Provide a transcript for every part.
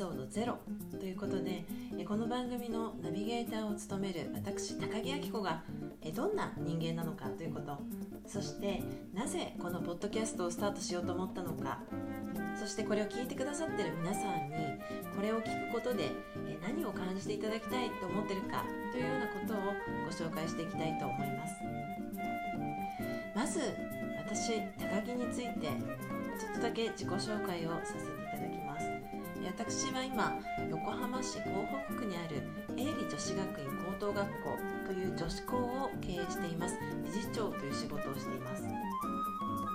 ソード0ということでこの番組のナビゲーターを務める私高木明子がどんな人間なのかということそしてなぜこのポッドキャストをスタートしようと思ったのかそしてこれを聞いてくださってる皆さんにこれを聞くことで何を感じていただきたいと思ってるかというようなことをご紹介していきたいと思います。まず私高木についてちょっとだけ自己紹介をさせていただきます。私は今横浜市港北区にある営利女子学院高等学校という女子校を経営しています。理事長という仕事をしています。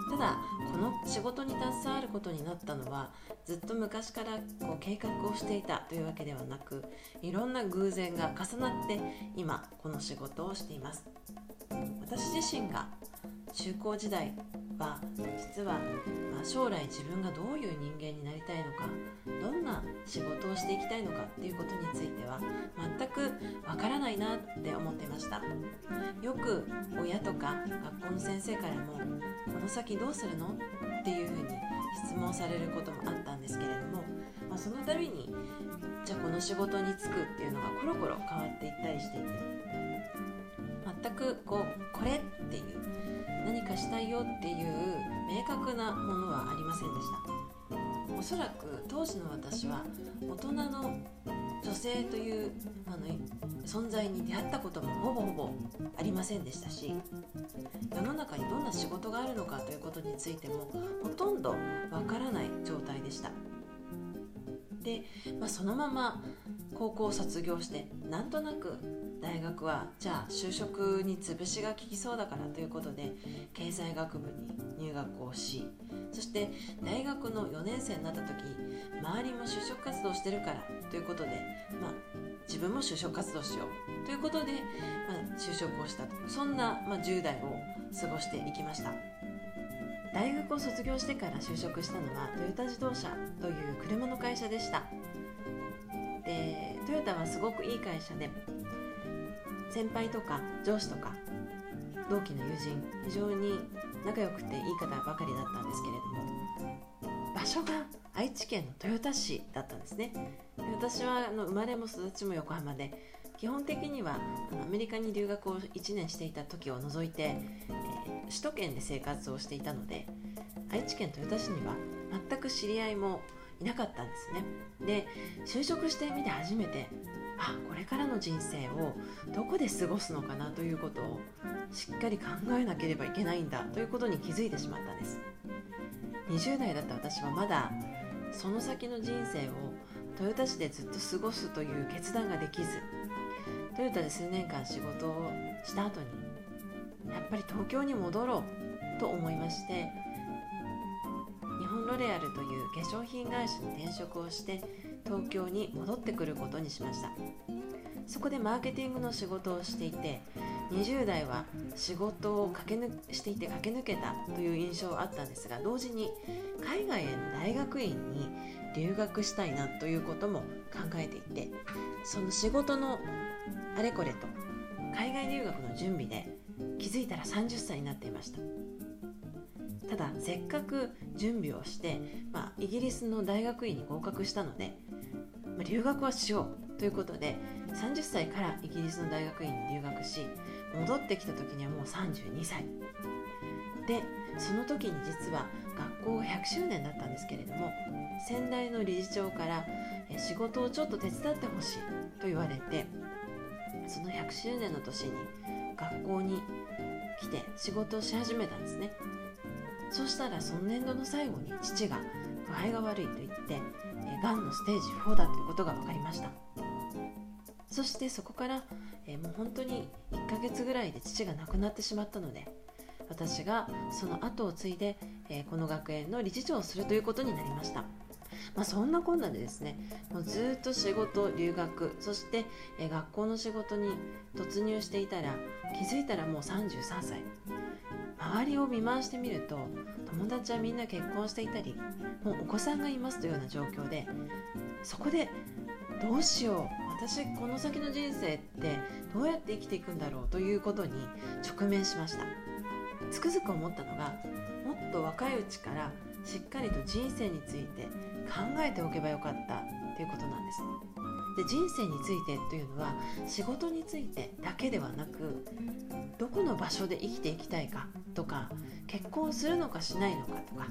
ただこの仕事に携わることになったのはずっと昔からこう計画をしていたというわけではなくいろんな偶然が重なって今この仕事をしています。私自身が中高時代は実は、まあ、将来自分がどういう人間になりたいのかどんな仕事をしていきたいのかっていうことについては全くわからないなって思ってましたよく親とか学校の先生からも「この先どうするの?」っていうふうに質問されることもあったんですけれども、まあ、その度にじゃあこの仕事に就くっていうのがコロコロ変わっていったりしていて全くこうこれっていう何かしたいよっていう明確なものはありませんでした。おそらく当時の私は大人の女性というあの存在に出会ったこともほぼほぼありませんでしたし世の中にどんな仕事があるのかということについてもほとんどわからない状態でした。で、まあ、そのまま高校を卒業してなんとなく大学はじゃあ就職に潰しが効きそうだからということで経済学部に入学をしそして大学の4年生になった時周りも就職活動してるからということで、まあ、自分も就職活動しようということで、まあ、就職をしたと。そんな、まあ、10代を過ごしていきました。大学を卒業してから就職したのはトヨタ自動車という車の会社でした。でトヨタはすごくいい会社で先輩とか上司とか同期の友人非常に仲良くていい方ばかりだったんですけれども場所が愛知県の豊田市だったんですね。私はあの生まれも育ちも横浜で基本的にはアメリカに留学を1年していた時を除いて、えー、首都圏で生活をしていたので愛知県豊田市には全く知り合いもいなかったんですね。で就職してみて初めてあこれからの人生をどこで過ごすのかなということをしっかり考えなければいけないんだということに気づいてしまったんです。20代だった私はまだその先の人生を豊田市でずっと過ごすという決断ができずトヨタで数年間仕事をした後にやっぱり東京に戻ろうと思いましてロレアルという化粧品会社に転職をして東京に戻ってくることにしました。そこでマーケティングの仕事をしていて20代は仕事を駆け抜していて駆け抜けたという印象はあったんですが同時に海外への大学院に留学したいなということも考えていてその仕事のあれこれと海外留学の準備で気づいたら30歳になっていました。ただせっかく準備をして、まあ、イギリスの大学院に合格したのでまあ、留学はしようということで30歳からイギリスの大学院に留学し戻ってきた時にはもう32歳でその時に実は学校が100周年だったんですけれども先代の理事長から仕事をちょっと手伝ってほしいと言われてその100周年の年に学校に来て仕事をし始めたんですね。そしたらその年度の最後に父が具合が悪いと言ってがんのステージ4だということが分かりました。そしてそこから、えー、もう本当に1ヶ月ぐらいで父が亡くなってしまったので私がその後を継いで、えー、この学園の理事長をするということになりました。まあ、そんなこんなでですねもうずっと仕事留学そして、え、学校の仕事に突入していたら気づいたらもう33歳。周りを見回してみると友達はみんな結婚していたりもうお子さんがいますというような状況でそこでどうしよう私この先の人生ってどうやって生きていくんだろうということに直面しました。つくづく思ったのがもっと若いうちからしっかりと人生について考えておけばよかったということなんです。で人生についてというのは仕事についてだけではなくどこの場所で生きていきたいかとか結婚するのかしないのかとか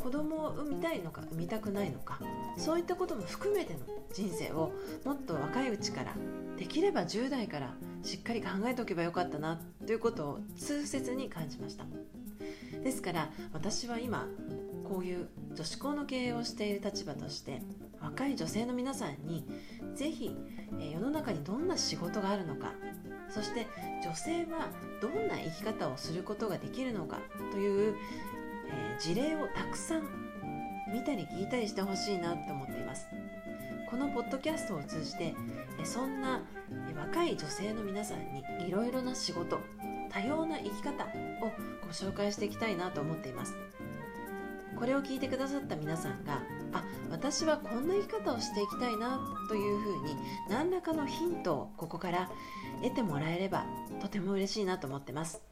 子供を産みたいのか産みたくないのかそういったことも含めての人生をもっと若いうちからできれば10代からしっかり考えておけばよかったなということを痛切に感じました。ですから私は今こういう女子校の経営をしている立場として若い女性の皆さんにぜひ、え世の中にどんな仕事があるのかそして女性はどんな生き方をすることができるのかという、え事例をたくさん見たり聞いたりしてほしいなと思っています。このポッドキャストを通じてそんな若い女性の皆さんにいろいろな仕事多様な生き方をご紹介していきたいなと思っています。これを聞いてくださった皆さんがあ私はこんな生き方をしていきたいなというふうに何らかのヒントをここから得てもらえればとても嬉しいなと思ってます。